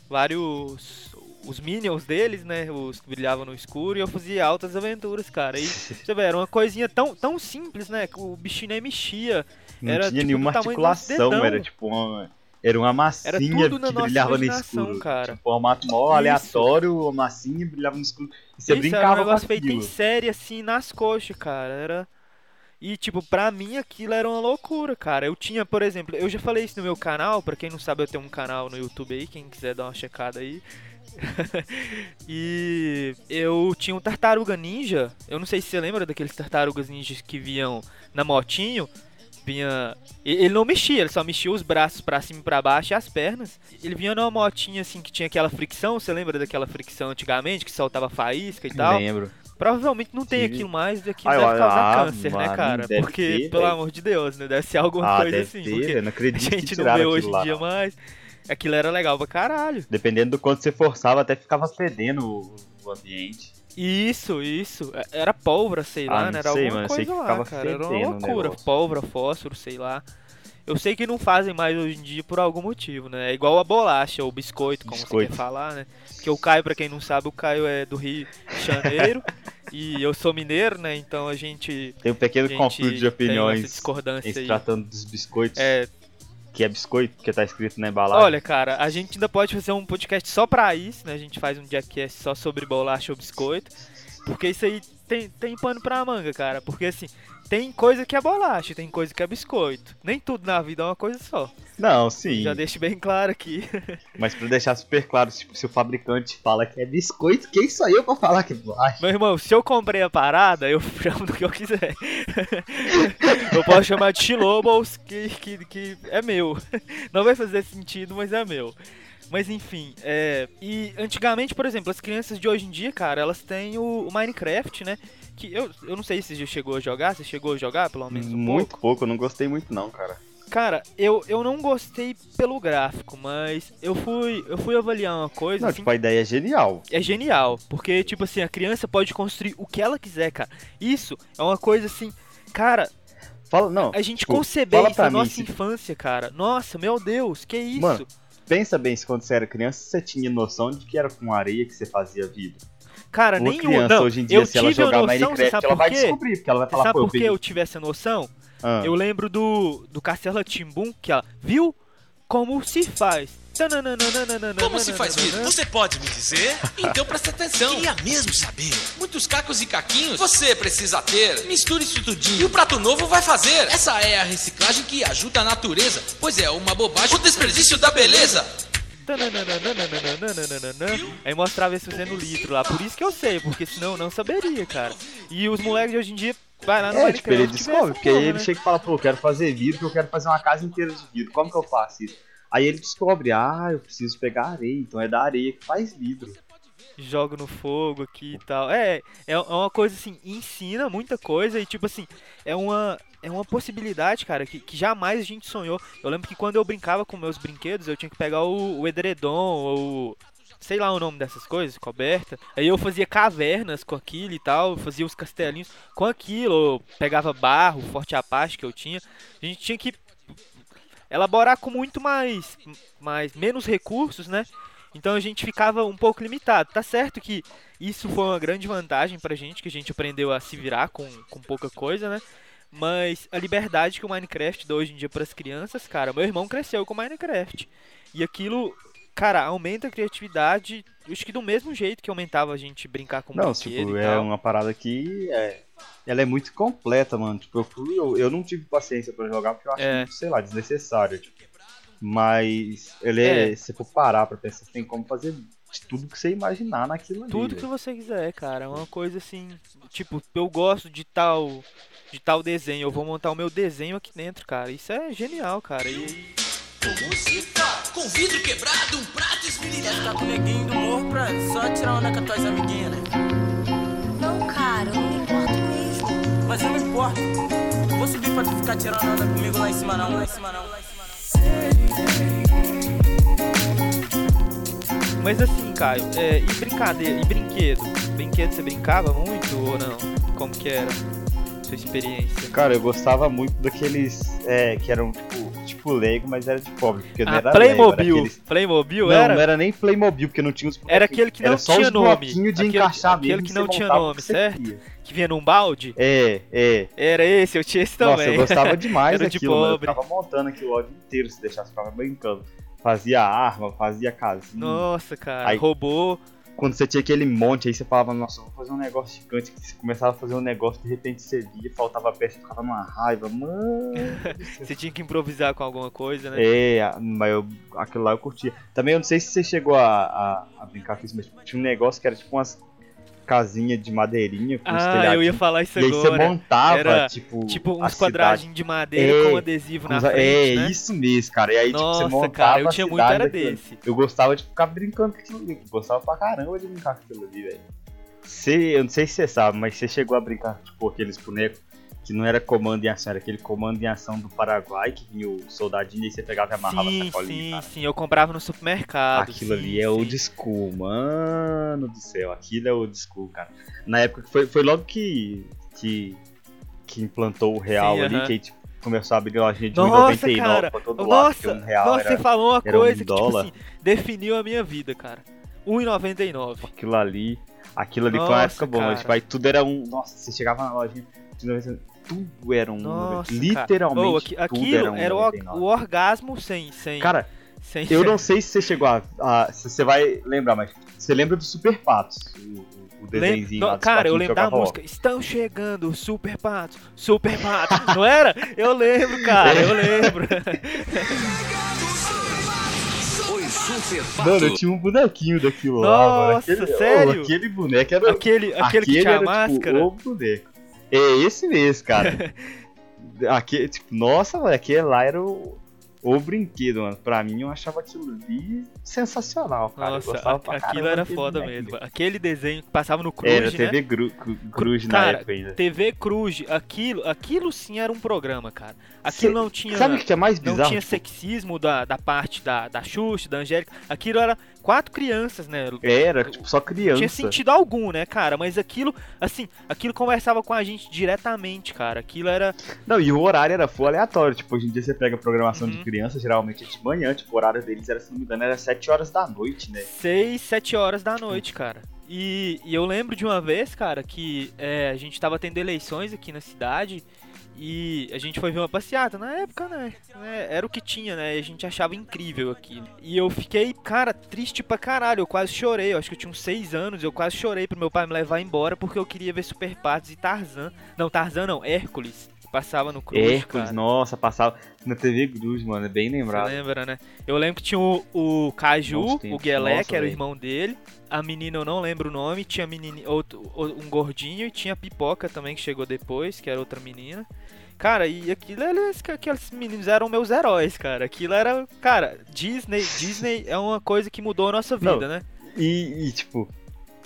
Speaker 1: Vários. Os minions deles, né? Os que brilhavam no escuro, e eu fazia altas aventuras, cara. E <laughs> você vê, era uma coisinha tão, tão simples, né? que O bichinho nem mexia.
Speaker 2: Não
Speaker 1: Era,
Speaker 2: tinha
Speaker 1: tipo,
Speaker 2: nenhuma articulação, era tipo uma. Era uma massinha
Speaker 1: Era tudo na
Speaker 2: que
Speaker 1: nossa
Speaker 2: brilhava no escuro.
Speaker 1: cara.
Speaker 2: Tipo, formato mó aleatório, uma massinha brilhava no escuro. E você
Speaker 1: Isso,
Speaker 2: brincava
Speaker 1: era um negócio feito em série, assim, nas coxas, cara. Era. E, tipo, pra mim aquilo era uma loucura, cara. Eu tinha, por exemplo, eu já falei isso no meu canal, pra quem não sabe, eu tenho um canal no YouTube aí, quem quiser dar uma checada aí. <laughs> e eu tinha um tartaruga ninja. Eu não sei se você lembra daqueles tartarugas ninjas que vinham na motinho. Vinha. Ele não mexia, ele só mexia os braços pra cima e pra baixo e as pernas. Ele vinha numa motinha assim que tinha aquela fricção. Você lembra daquela fricção antigamente que soltava faísca e tal?
Speaker 2: Lembro.
Speaker 1: Provavelmente não tem
Speaker 2: Sim.
Speaker 1: aquilo mais, aquilo
Speaker 2: Ah,
Speaker 1: deve causar
Speaker 2: ah,
Speaker 1: câncer, né,
Speaker 2: mano,
Speaker 1: cara?
Speaker 2: deve
Speaker 1: Porque,
Speaker 2: ter,
Speaker 1: pelo amor de Deus, né? Deve ser alguma
Speaker 2: Ah,
Speaker 1: coisa assim.
Speaker 2: ter,
Speaker 1: porque
Speaker 2: não <laughs>
Speaker 1: a
Speaker 2: acredito que
Speaker 1: gente não vê hoje em dia mais. Aquilo era legal pra caralho.
Speaker 2: Dependendo do quanto você forçava, até ficava fedendo o, o ambiente.
Speaker 1: Isso, isso. É- Era pólvora, sei
Speaker 2: Ah,
Speaker 1: lá, né? Era
Speaker 2: sei,
Speaker 1: alguma
Speaker 2: mano, eu sei
Speaker 1: coisa
Speaker 2: que
Speaker 1: lá,
Speaker 2: ficava
Speaker 1: cara. Era uma loucura. Pólvora, fósforo, sei lá. Eu sei que não fazem mais hoje em dia por algum motivo, né? É igual a bolacha, ou biscoito, como
Speaker 2: Biscoito.
Speaker 1: você quer falar, né? Porque o Caio, pra quem não sabe, o Caio é do Rio de Janeiro <laughs> e eu sou mineiro, né? Então a gente,
Speaker 2: Tem um pequeno conflito de
Speaker 1: tem essa
Speaker 2: opiniões
Speaker 1: discordância
Speaker 2: em se
Speaker 1: aí.
Speaker 2: tratando dos biscoitos,
Speaker 1: É,
Speaker 2: que é biscoito, porque tá escrito na embalagem.
Speaker 1: Olha, cara, a gente ainda pode fazer um podcast só pra isso, né? A gente faz um jackass só sobre bolacha ou biscoito. Porque isso aí tem, tem pano pra manga, cara. Porque assim, tem coisa que é bolacha, tem coisa que é biscoito. Nem tudo na vida é uma coisa só.
Speaker 2: Não, sim.
Speaker 1: Já deixo bem claro aqui. <laughs>
Speaker 2: Mas pra deixar super claro, tipo, se o fabricante fala que é biscoito, quem sou eu pra falar que é bolacha?
Speaker 1: Meu irmão, se eu comprei a parada, eu <laughs> chamo do que eu quiser. <laughs> eu posso chamar de Chilobos, que, que, que é meu. Não vai fazer sentido, mas é meu. Mas enfim, é. E antigamente, por exemplo, as crianças de hoje em dia, cara, elas têm o, o Minecraft, né? Que eu, eu não sei se você já chegou a jogar, você chegou a jogar, pelo menos um
Speaker 2: muito
Speaker 1: pouco.
Speaker 2: pouco. eu não gostei muito não, cara.
Speaker 1: Cara, eu, eu não gostei pelo gráfico, mas eu fui, eu fui avaliar uma coisa.
Speaker 2: Não,
Speaker 1: assim,
Speaker 2: tipo, a ideia é genial.
Speaker 1: é genial, porque, tipo assim, a criança pode construir o que ela quiser, cara. Isso é uma coisa assim, cara,
Speaker 2: Fala, não,
Speaker 1: a gente
Speaker 2: tipo,
Speaker 1: conceber
Speaker 2: fala
Speaker 1: isso na
Speaker 2: mim
Speaker 1: nossa
Speaker 2: se-
Speaker 1: infância, cara. Nossa, meu Deus, que isso?
Speaker 2: Mano, pensa bem se quando você era criança, você tinha noção de que era com areia que você fazia vida.
Speaker 1: Cara,
Speaker 2: Uma
Speaker 1: nenhum.
Speaker 2: criança
Speaker 1: Não,
Speaker 2: hoje em dia,
Speaker 1: eu
Speaker 2: se ela
Speaker 1: tive a
Speaker 2: jogar Minecraft,
Speaker 1: sabe
Speaker 2: ela
Speaker 1: por
Speaker 2: vai descobrir, porque ela vai falar,
Speaker 1: sabe por que eu tive essa noção?
Speaker 2: Ah,
Speaker 1: Eu lembro do, do Castelo Timbum, que ela viu como se faz.
Speaker 3: Como se faz vidro? Você pode me dizer? Então presta atenção.
Speaker 4: Queria mesmo saber.
Speaker 3: Muitos cacos e caquinhos você precisa ter. Misture isso tudinho. E o prato novo vai fazer. Essa é a reciclagem que ajuda a natureza. Pois é uma bobagem. O desperdício da beleza.
Speaker 1: Aí mostrava eles fazendo litro lá. Por isso que eu sei, porque senão eu não saberia, cara. E os moleques de hoje em dia vai lá no
Speaker 2: É, tipo, ele descobre, porque aí ele chega e fala, pô, eu quero fazer vidro, eu quero fazer uma casa inteira de vidro. Como que eu faço isso? Aí ele descobre, ah, eu preciso pegar areia, então é da areia que faz vidro.
Speaker 1: joga no fogo aqui e tal. É é uma coisa assim, ensina muita coisa e tipo assim, é uma é uma possibilidade, cara, que, que jamais a gente sonhou. Eu lembro que quando eu brincava com meus brinquedos, eu tinha que pegar o, o edredom ou sei lá o nome dessas coisas, coberta. Aí eu fazia cavernas com aquilo e tal, fazia os castelinhos com aquilo, pegava barro, forte apache que eu tinha. A gente tinha que elaborar com muito mais, mais menos recursos, né? Então a gente ficava um pouco limitado. Tá certo que isso foi uma grande vantagem pra gente, que a gente aprendeu a se virar com, com pouca coisa, né? Mas a liberdade que o Minecraft dá hoje em dia pras crianças, cara, meu irmão cresceu com Minecraft. E aquilo, cara, aumenta a criatividade, acho que do mesmo jeito que aumentava a gente brincar com
Speaker 2: Não, tipo, é uma parada que é, ela é muito completa, mano. Tipo, eu, fui, eu, eu não tive paciência pra jogar porque eu acho,
Speaker 1: É.
Speaker 2: muito, sei lá, desnecessário. Tipo. Mas ele é,
Speaker 1: É.
Speaker 2: se for parar pra pensar, você tem como fazer tudo que você imaginar naquilo ali.
Speaker 1: Tudo que
Speaker 2: velho.
Speaker 1: você quiser, cara. É uma coisa assim, tipo, eu gosto de tal de tal desenho, eu vou montar o meu desenho aqui dentro, cara. Isso é genial, cara. E
Speaker 3: faz? Com vidro quebrado, um prato esmerilhado.
Speaker 6: Tá com o neguinho do morro pra só tirar onda com as tuas amiguinhas, né?
Speaker 5: Não, cara, eu não me importo mesmo.
Speaker 6: Mas eu não importo. Vou subir pra tu ficar tirando onda comigo lá em cima não, lá em cima não, lá em cima não.
Speaker 1: Mas assim, Caio, é, e brincadeira, e brinquedo? Brinquedo você brincava muito ou não? Como que era sua experiência?
Speaker 2: Cara, eu gostava muito daqueles é, que eram tipo, tipo Lego, mas era de pobre, porque não
Speaker 1: Ah,
Speaker 2: era
Speaker 1: Playmobil.
Speaker 2: Lego, era aqueles...
Speaker 1: Playmobil
Speaker 2: Não,
Speaker 1: era?
Speaker 2: não era nem Playmobil, porque não tinha os
Speaker 1: Era aquele que não
Speaker 2: era só
Speaker 1: tinha
Speaker 2: os
Speaker 1: nome.
Speaker 2: de
Speaker 1: Aquele-
Speaker 2: encaixar
Speaker 1: aquele que não tinha nome,
Speaker 2: que
Speaker 1: certo?
Speaker 2: queria.
Speaker 1: Que vinha num balde?
Speaker 2: É, é.
Speaker 1: Era esse, eu tinha esse
Speaker 2: Nossa,
Speaker 1: também.
Speaker 2: eu gostava demais <laughs>
Speaker 1: Era de
Speaker 2: daquilo, mano. Eu
Speaker 1: pobre.
Speaker 2: ficava montando aquilo o dia inteiro, se deixasse, ficava brincando. Fazia arma, fazia casinha.
Speaker 1: Nossa, cara,
Speaker 2: Aí-
Speaker 1: robô.
Speaker 2: Quando você tinha aquele monte, aí você falava, nossa, vou fazer um negócio gigante. Você começava a fazer um negócio, de repente você via, faltava peça, ficava numa raiva, mano. <laughs>
Speaker 1: Você tinha que improvisar com alguma coisa, né?
Speaker 2: É, mas eu, aquilo lá eu curtia. Também eu não sei se você chegou a, a, a brincar com isso, mas tinha um negócio que era tipo umas casinhas de madeirinha com
Speaker 1: Ah, eu ia falar isso
Speaker 2: E aí você
Speaker 1: agora.
Speaker 2: montava,
Speaker 1: Era
Speaker 2: tipo,
Speaker 1: Tipo uns quadradinhos de madeira
Speaker 2: É,
Speaker 1: com adesivo na frente,
Speaker 2: é,
Speaker 1: né?
Speaker 2: isso mesmo, cara. E aí, tipo,
Speaker 1: Nossa,
Speaker 2: você montava
Speaker 1: cara, eu tinha muito era
Speaker 2: daquilo.
Speaker 1: desse.
Speaker 2: Eu gostava de ficar brincando com aquilo ali. Gostava pra caramba de brincar com aquilo ali, velho. Você, eu não sei se você sabe, mas você chegou a brincar, tipo, aqueles bonecos que não era comando em ação, era aquele comando em ação do Paraguai, que vinha o soldadinho e você pegava e amarrava a
Speaker 1: Sim,
Speaker 2: sacolinha,
Speaker 1: sim,
Speaker 2: cara.
Speaker 1: sim, eu comprava no supermercado.
Speaker 2: Aquilo
Speaker 1: sim,
Speaker 2: ali é old school, mano do céu. Aquilo é old school, cara. Na época que foi, foi logo que, que, que implantou o real
Speaker 1: Sim,
Speaker 2: ali,
Speaker 1: aham.
Speaker 2: que aí tipo, começou a abrir lojinha de
Speaker 1: Nossa,
Speaker 2: 1,99
Speaker 1: cara.
Speaker 2: pra todo lado, porque
Speaker 1: Nossa,
Speaker 2: um real
Speaker 1: nossa,
Speaker 2: era
Speaker 1: você falou uma
Speaker 2: era um
Speaker 1: coisa que, tipo assim, definiu a minha vida, cara. 1,99.
Speaker 2: aquilo ali. Aquilo ali foi uma
Speaker 1: Nossa,
Speaker 2: época boa, tipo, aí tudo era um. Nossa, você chegava na lojinha de 99, tudo era um.
Speaker 1: Nossa,
Speaker 2: literalmente.
Speaker 1: cara. Ô, aqui-
Speaker 2: tudo
Speaker 1: aquilo
Speaker 2: era um
Speaker 1: era o,
Speaker 2: 99.
Speaker 1: o orgasmo sem, sem,
Speaker 2: Cara,
Speaker 1: sem
Speaker 2: eu não sei se você chegou a, a- Se você vai lembrar, mas você lembra do Super Patos? O, o-
Speaker 1: Lem-
Speaker 2: desenhozinho dos
Speaker 1: cara, eu lembro da música. Estão chegando, Super Patos, Super Patos. não era? Eu lembro, cara, eu lembro. <laughs>
Speaker 2: Mano, eu tinha um bonequinho daquilo lá, mano.
Speaker 1: Nossa,
Speaker 2: Aquele,
Speaker 1: sério?
Speaker 2: oh, aquele boneco era.
Speaker 1: aquele, aquele que tinha
Speaker 2: era,
Speaker 1: a máscara.
Speaker 2: Tipo, o boneco. É esse mesmo, cara. <laughs> aquele, tipo, nossa, mano, aquele lá era o, o brinquedo, mano. Pra mim, eu achava aquilo ali sensacional, cara.
Speaker 1: Nossa, a- aquilo era foda mesmo. Aquele desenho que passava no Cruz,
Speaker 2: Era
Speaker 1: né?
Speaker 2: TV Gru, Cru- Cruz na
Speaker 1: Cara,
Speaker 2: época ainda.
Speaker 1: TV Cruz, aquilo, aquilo sim era um programa, cara. Aquilo
Speaker 2: Cê-
Speaker 1: não tinha.
Speaker 2: Sabe o que é mais
Speaker 1: Não
Speaker 2: bizarro?
Speaker 1: tinha
Speaker 2: Tipo,
Speaker 1: sexismo da, da parte da, da Xuxa, da Angélica. Aquilo era quatro crianças, né?
Speaker 2: Era, tipo, só criança.
Speaker 1: tinha sentido algum, né, cara? Mas aquilo, assim, aquilo conversava com a gente diretamente, cara. Aquilo era.
Speaker 2: Não, e o horário era full aleatório. Tipo, hoje em dia você pega programação de
Speaker 1: Uhum.
Speaker 2: criança, geralmente é de manhã. Tipo, o horário deles era, se não me engano, era 7 horas da noite, né?
Speaker 1: 6, 7 horas da noite, cara. E, e eu lembro de uma vez, cara, que é, a gente tava tendo eleições aqui na cidade e a gente foi ver uma passeata. Na época, né? né, Era o que tinha, né? E a gente achava incrível aquilo. E eu fiquei, cara, triste pra caralho. Eu quase chorei. Eu acho que eu tinha uns 6 anos. Eu quase chorei pro meu pai me levar embora porque eu queria ver Super Patos e Tarzan. Não, Tarzan não, Hércules. Passava no Cruz,
Speaker 2: Hércules,
Speaker 1: cara.
Speaker 2: nossa, passava na TV Cruz, mano, é bem
Speaker 1: Você
Speaker 2: lembrado.
Speaker 1: lembra, né? Eu lembro que tinha o, o Caju, o. Guelé,
Speaker 2: Nossa,
Speaker 1: que era o
Speaker 2: velho.
Speaker 1: irmão dele. A menina eu não lembro o nome. Tinha menini, outro, o- um gordinho e tinha a Pipoca também, que chegou depois, que era outra menina. Cara, e aquilo, eles, aqueles meninos eram meus heróis, cara. Aquilo era. Cara, Disney, Disney é uma coisa que mudou a nossa vida,
Speaker 2: Não.
Speaker 1: né?
Speaker 2: E, e, tipo,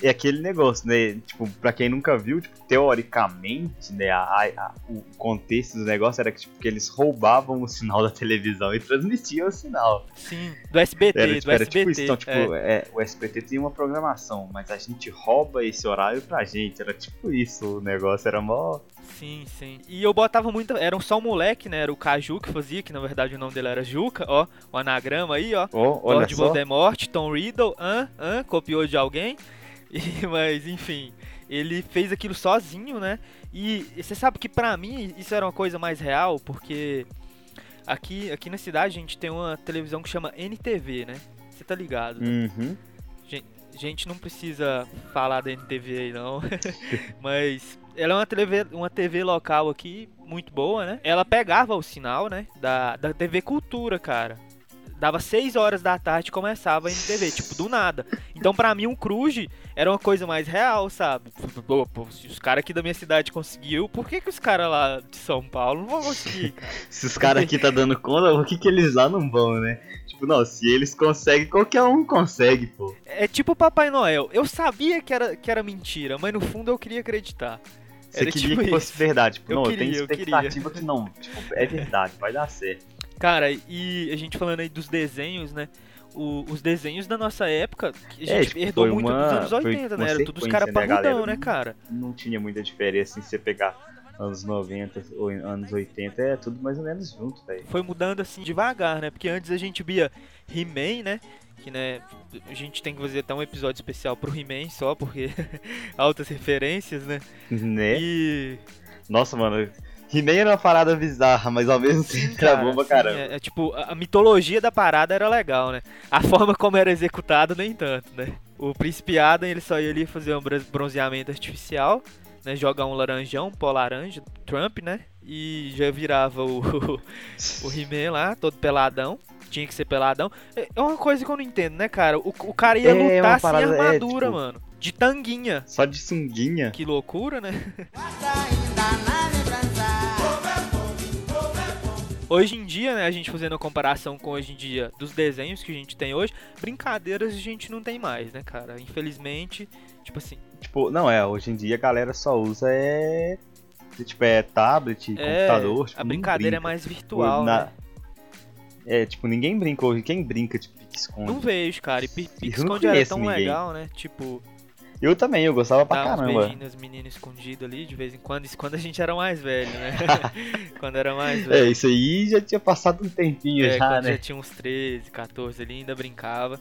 Speaker 2: é aquele negócio, né? Tipo, pra quem nunca viu, tipo, teoricamente, né, a, a- o contexto do negócio era que, tipo, que eles roubavam o sinal da televisão e transmitiam o sinal.
Speaker 1: Sim, do SBT,
Speaker 2: Era,
Speaker 1: do
Speaker 2: tipo, era
Speaker 1: SBT.
Speaker 2: tipo isso. Então, tipo,
Speaker 1: é.
Speaker 2: é, o SBT tem uma programação, mas a gente rouba esse horário pra gente. Era tipo isso, o negócio era mó.
Speaker 1: Sim, sim. E eu botava muito. Era só um moleque, né? Era o Caju que fazia, que na verdade o nome dele era Juca, ó. O anagrama aí, ó.
Speaker 2: Ó, olha
Speaker 1: Lord
Speaker 2: só.
Speaker 1: Voldemort, Tom Riddle, hã? Hã? Copiou de alguém. E- <laughs> mas, enfim, ele fez aquilo sozinho, né? E, e você sabe que pra mim isso era uma coisa mais real, porque aqui, aqui na cidade a gente tem uma televisão que chama NTV, né? Você tá ligado? né?
Speaker 2: Uhum.
Speaker 1: gente não precisa falar da NTV aí não, <laughs> <laughs> mas ela é uma TV, uma TV local aqui muito boa, né? Ela pegava o sinal, né, da, da TV Cultura, cara. Dava 6 horas da tarde e começava a NTV, tipo, do nada. Então, pra mim, um Cruz era uma coisa mais real, sabe? Pô, pô, se os caras aqui da minha cidade conseguiu, por que, que os caras lá de São Paulo não vão conseguir? <laughs>
Speaker 2: Se os caras aqui tá dando conta, por que, que eles lá não vão, né? Tipo, não, se eles conseguem, qualquer um consegue, pô.
Speaker 1: É tipo o Papai Noel. Eu sabia que era, que era mentira, mas no fundo eu queria acreditar.
Speaker 2: Você
Speaker 1: Era
Speaker 2: queria
Speaker 1: tipo
Speaker 2: que fosse
Speaker 1: isso.
Speaker 2: verdade. Tipo,
Speaker 1: Eu
Speaker 2: não, eu
Speaker 1: queria,
Speaker 2: tenho
Speaker 1: eu
Speaker 2: expectativa que não. Tipo, é verdade, vai dar certo.
Speaker 1: Cara, e a gente falando aí dos desenhos, né? O- os desenhos da nossa época, a
Speaker 2: É,
Speaker 1: gente
Speaker 2: tipo,
Speaker 1: herdou muito
Speaker 2: uma-
Speaker 1: dos anos
Speaker 2: foi
Speaker 1: 80,
Speaker 2: uma
Speaker 1: né? Era todos os caras
Speaker 2: né,
Speaker 1: parrudão, né, cara?
Speaker 2: Não tinha muita diferença em você pegar anos 90 ou anos 80 é tudo mais ou menos junto, velho.
Speaker 1: Foi mudando assim devagar, né? Porque antes a gente via He-Man, né? Que né, a gente tem que fazer até um episódio especial pro He-Man só, porque <laughs> altas referências, né?
Speaker 2: Né?
Speaker 1: E.
Speaker 2: Nossa, mano. He-Man era uma parada bizarra, mas ao mesmo tempo era
Speaker 1: cara,
Speaker 2: bom pra caramba.
Speaker 1: é- é tipo, a mitologia da parada era legal, né? A forma como era executado, nem tanto, né? O Príncipe Adam, ele só ia ali fazer um bron- bronzeamento artificial, né? Jogar um laranjão, um pó laranja, Trump, né? E já virava o, <laughs> o He-Man lá, todo peladão. Tinha que ser peladão. É é uma coisa que eu não entendo, né, cara? O, o cara ia
Speaker 2: É,
Speaker 1: lutar sem
Speaker 2: parada- é,
Speaker 1: armadura,
Speaker 2: tipo-
Speaker 1: mano. De tanguinha.
Speaker 2: Só de sunguinha.
Speaker 1: Que loucura, né? Hoje em dia, né, a gente fazendo a comparação com hoje em dia dos desenhos que a gente tem hoje, brincadeiras a gente não tem mais, né, cara? Infelizmente, tipo assim,
Speaker 2: Tipo, não é, hoje em dia a galera só usa é. Tipo, é tablet,
Speaker 1: é,
Speaker 2: computador. Tipo,
Speaker 1: a brincadeira é
Speaker 2: brinca.
Speaker 1: mais virtual,
Speaker 2: na-
Speaker 1: né?
Speaker 2: É, tipo, ninguém brinca hoje. Quem brinca, tipo, pique-esconde?
Speaker 1: Não vejo, cara. E pique-esconde era tão
Speaker 2: ninguém.
Speaker 1: legal, né? Tipo,
Speaker 2: Eu também, eu gostava pra caramba.
Speaker 1: beijinhos nas meninas escondidas ali, de vez em quando. Isso quando a gente era mais velho, né? <laughs> quando era mais
Speaker 2: É,
Speaker 1: velho.
Speaker 2: isso aí já tinha passado um tempinho
Speaker 1: É,
Speaker 2: já, né?
Speaker 1: já tinha uns 13, 14 ali, ainda brincava.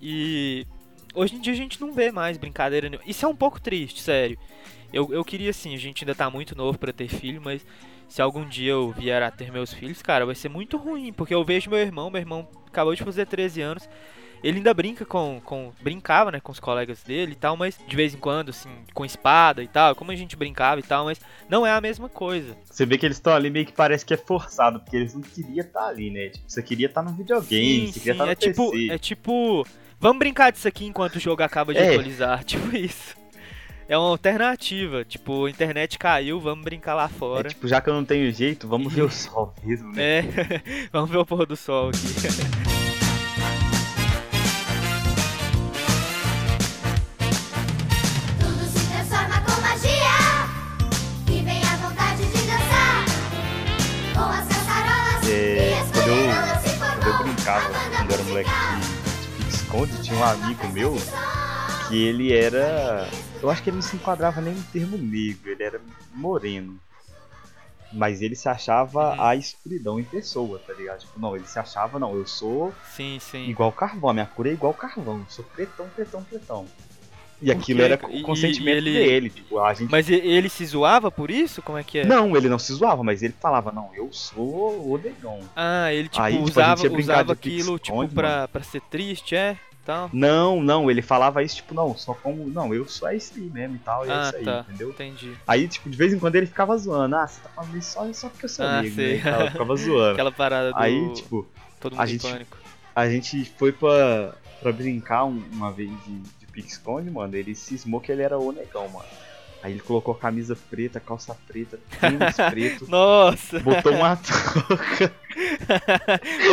Speaker 1: E hoje em dia a gente não vê mais brincadeira nenhuma. Isso é um pouco triste, sério. Eu, eu queria assim, a gente ainda tá muito novo pra ter filho, mas se algum dia eu vier a ter meus filhos, cara, vai ser muito ruim, porque eu vejo meu irmão, meu irmão acabou de fazer 13 anos. Ele ainda brinca com, com. Brincava, né, com os colegas dele e tal, mas de vez em quando, assim, com espada e tal, como a gente brincava e tal, mas não é a mesma coisa.
Speaker 2: Você vê que eles estão ali meio que parece que é forçado, porque eles não queriam estar ali, né? Tipo, você queria estar no videogame,
Speaker 1: Sim,
Speaker 2: você queria estar no
Speaker 1: é tipo,
Speaker 2: PC.
Speaker 1: é tipo, vamos brincar disso aqui enquanto o jogo acaba de
Speaker 2: É.
Speaker 1: atualizar, <laughs> tipo isso. É uma alternativa, tipo, a internet caiu, vamos brincar lá
Speaker 2: É
Speaker 1: fora.
Speaker 2: tipo, já que eu não tenho jeito, vamos <laughs> ver o sol mesmo, né?
Speaker 1: É, <laughs> vamos ver o pôr do sol aqui.
Speaker 2: Eu- Quando eu brincava, quando eu era moleque de, de esconde, tinha um amigo meu que ele era. Eu acho que ele não se enquadrava nem no termo negro, ele era moreno. Mas ele se achava
Speaker 1: Uhum.
Speaker 2: a escuridão em pessoa, tá ligado? Tipo, não, ele se achava, não, eu sou
Speaker 1: Sim, sim.
Speaker 2: igual carvão, a minha cor é igual carvão, eu sou pretão, pretão, pretão. E aquilo
Speaker 1: quê?
Speaker 2: era o consentimento
Speaker 1: ele-
Speaker 2: dele, tipo, a gente.
Speaker 1: Mas ele se zoava por isso? Como é que é?
Speaker 2: Não, ele não se zoava, mas ele falava, não, eu sou o negão.
Speaker 1: Ah, ele tipo
Speaker 2: Aí, tipo, a
Speaker 1: usava, usava aquilo tipo pra, pra ser triste, é? Tal.
Speaker 2: Não, não, ele falava isso, tipo, não, só como. Não, eu sou esse aí mesmo e tal, e é
Speaker 1: Ah,
Speaker 2: isso aí,
Speaker 1: tá.
Speaker 2: entendeu?
Speaker 1: Entendi.
Speaker 2: Aí, tipo, de vez em quando ele ficava zoando, ah, você tá falando isso só, só porque eu sou
Speaker 1: Ah,
Speaker 2: amigo,
Speaker 1: sei.
Speaker 2: né? tal, ficava zoando. <laughs>
Speaker 1: Aquela parada do
Speaker 2: Aí, tipo,
Speaker 1: todo
Speaker 2: a
Speaker 1: mundo em
Speaker 2: gente-
Speaker 1: pânico.
Speaker 2: a gente foi pra, pra brincar um- uma vez de, de pique-esconde, mano, ele cismou que ele era o negão, mano. Aí ele colocou camisa preta, calça preta, tênis <laughs> preto,
Speaker 1: Nossa!
Speaker 2: botou uma touca.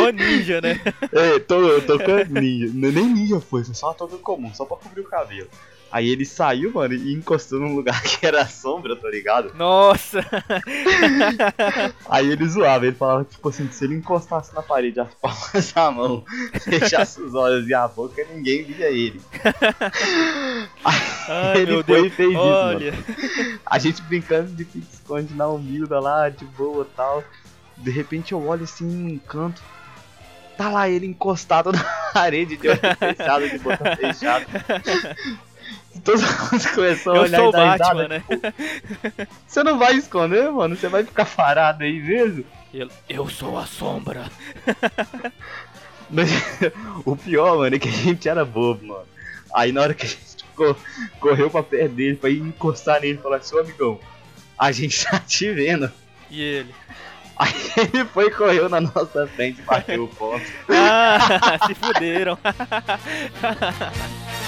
Speaker 1: Ô ninja, né?
Speaker 2: É, tô, touca ninja. Nem ninja foi, foi só uma touca comum, só pra cobrir o cabelo. Aí ele saiu, mano, e encostou num lugar <laughs> que era sombra, tá ligado?
Speaker 1: Nossa!
Speaker 2: Aí ele zoava, ele falava, tipo assim, se ele encostasse na parede as palmas da mão, <laughs> fechasse os olhos e a boca, ninguém via ele.
Speaker 1: Ai,
Speaker 2: ele foi
Speaker 1: Deus.
Speaker 2: e fez isso,
Speaker 1: Olha.
Speaker 2: mano. A gente brincando de pique-esconde na humilda lá, de boa e tal. De repente eu olho assim num canto. Tá lá ele encostado <laughs> na parede, de olho fechado, de boca <laughs> fechada. Todo mundo começou a
Speaker 1: Eu
Speaker 2: olhar
Speaker 1: sou
Speaker 2: e dar risada,
Speaker 1: Batman, né?
Speaker 2: Você não vai esconder, mano? Você vai ficar parado aí mesmo?
Speaker 1: Eu, eu sou a sombra. <laughs>
Speaker 2: Mas o pior, mano, é que a gente era bobo, mano. Aí na hora que a gente co- correu pra perto dele, pra ir encostar nele e falar, seu amigão, a gente tá te vendo.
Speaker 1: E ele?
Speaker 2: Aí ele foi correu na nossa frente, bateu o ponto.
Speaker 1: Ah, <laughs> se fuderam. <laughs>